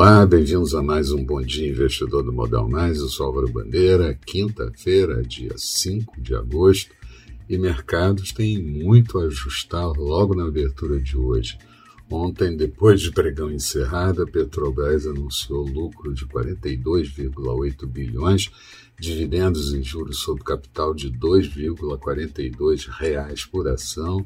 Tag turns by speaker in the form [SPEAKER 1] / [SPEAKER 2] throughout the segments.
[SPEAKER 1] Olá, bem-vindos a mais um Bom Dia Investidor do Modal Mais. Eu sou Álvaro Bandeira, quinta-feira, dia 5 de agosto, e mercados têm muito a ajustar logo na abertura de hoje. Ontem, depois de pregão encerrado, a Petrobras anunciou lucro de 42,8 bilhões, dividendos em juros sobre capital de 2,42 reais por ação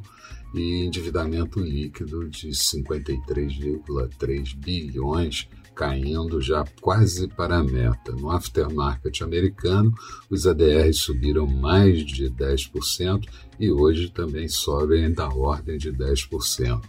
[SPEAKER 1] e endividamento líquido de 53,3 bilhões, caindo já quase para a meta. No aftermarket americano, os ADRs subiram mais de 10% e hoje também sobem da ordem de 10%.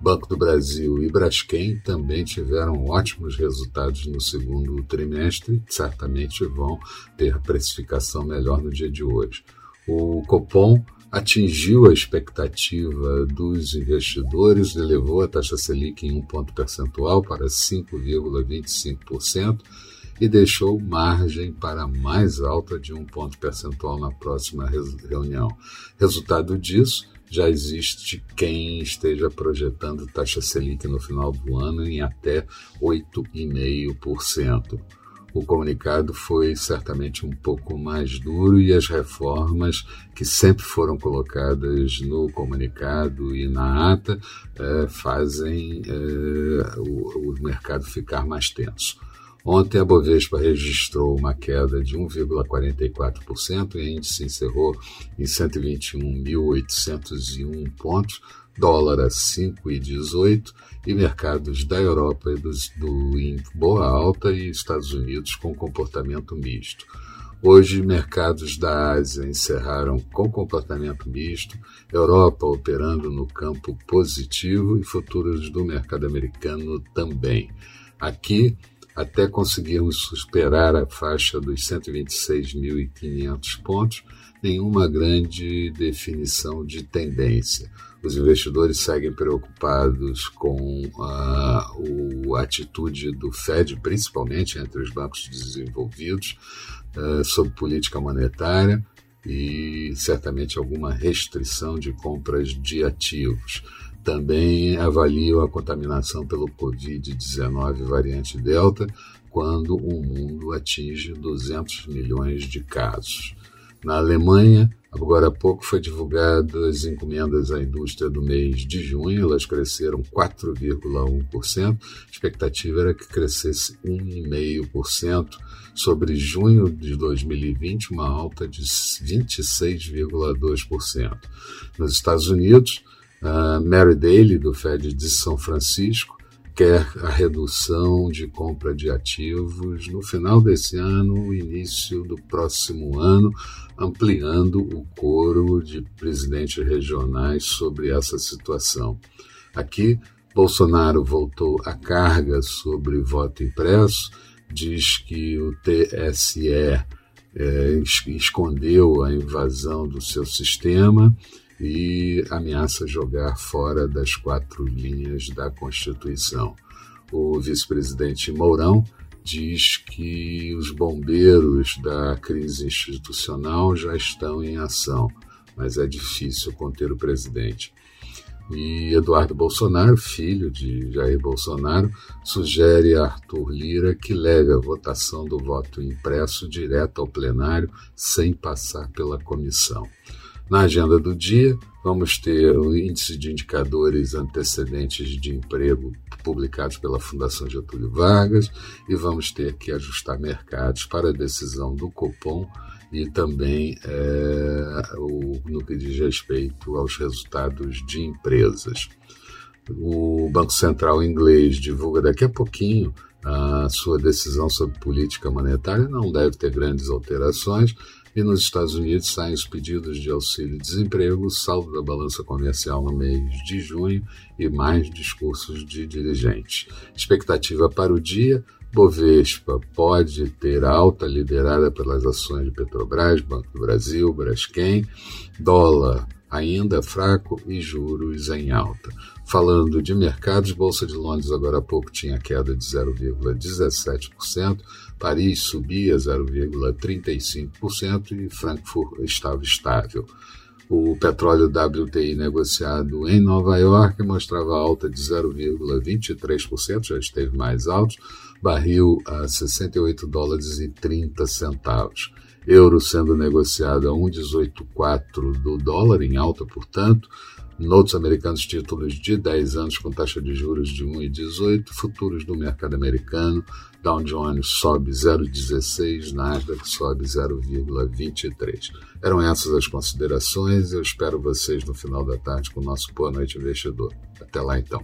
[SPEAKER 1] Banco do Brasil e Braskem também tiveram ótimos resultados no segundo trimestre certamente vão ter precificação melhor no dia de hoje. O Copom atingiu a expectativa dos investidores, elevou a taxa Selic em um ponto percentual para 5,25% e deixou margem para mais alta de um ponto percentual na próxima reunião. Resultado disso, já existe quem esteja projetando taxa Selic no final do ano em até 8,5%. O comunicado foi certamente um pouco mais duro e as reformas que sempre foram colocadas no comunicado e na ata eh, fazem eh, o, o mercado ficar mais tenso. Ontem a Bovespa registrou uma queda de 1,44% e o índice encerrou em 121.801 pontos, dólar a 5,18 e mercados da Europa e do, do, em boa alta e Estados Unidos com comportamento misto. Hoje, mercados da Ásia encerraram com comportamento misto, Europa operando no campo positivo e futuros do mercado americano também. Aqui, até conseguirmos superar a faixa dos 126.500 pontos, nenhuma grande definição de tendência. Os investidores seguem preocupados com a, a atitude do Fed, principalmente entre os bancos desenvolvidos, uh, sobre política monetária e certamente alguma restrição de compras de ativos também avaliam a contaminação pelo Covid-19 variante Delta quando o mundo atinge 200 milhões de casos. Na Alemanha, agora há pouco foi divulgado as encomendas à indústria do mês de junho, elas cresceram 4,1%, a expectativa era que crescesse 1,5%, sobre junho de 2020, uma alta de 26,2%. Nos Estados Unidos, Uh, Mary Daly, do Fed de São Francisco, quer a redução de compra de ativos no final desse ano, início do próximo ano, ampliando o coro de presidentes regionais sobre essa situação. Aqui, Bolsonaro voltou à carga sobre voto impresso, diz que o TSE é, escondeu a invasão do seu sistema e ameaça jogar fora das quatro linhas da Constituição. O vice-presidente Mourão diz que os bombeiros da crise institucional já estão em ação, mas é difícil conter o presidente. E Eduardo Bolsonaro, filho de Jair Bolsonaro, sugere a Arthur Lira que leve a votação do voto impresso direto ao plenário sem passar pela comissão. Na agenda do dia, vamos ter o índice de indicadores antecedentes de emprego publicados pela Fundação Getúlio Vargas e vamos ter que ajustar mercados para a decisão do Copom e também é, o, no que diz respeito aos resultados de empresas. O Banco Central inglês divulga daqui a pouquinho a sua decisão sobre política monetária, não deve ter grandes alterações, e nos Estados Unidos saem os pedidos de auxílio-desemprego, saldo da balança comercial no mês de junho e mais discursos de dirigentes. Expectativa para o dia: Bovespa pode ter alta liderada pelas ações de Petrobras, Banco do Brasil, Braskem, dólar ainda fraco e juros em alta. Falando de mercados, Bolsa de Londres agora há pouco tinha queda de 0,17%, Paris subia 0,35% e Frankfurt estava estável. O petróleo WTI negociado em Nova York mostrava alta de 0,23%, já esteve mais alto, barril a 68 dólares e 30 centavos. Euro sendo negociado a 1,184 do dólar, em alta, portanto. Notos americanos, títulos de 10 anos com taxa de juros de 1,18, futuros do mercado americano, Dow Jones sobe 0,16, Nasdaq sobe 0,23. Eram essas as considerações. Eu espero vocês no final da tarde com o nosso Boa Noite Investidor. Até lá então.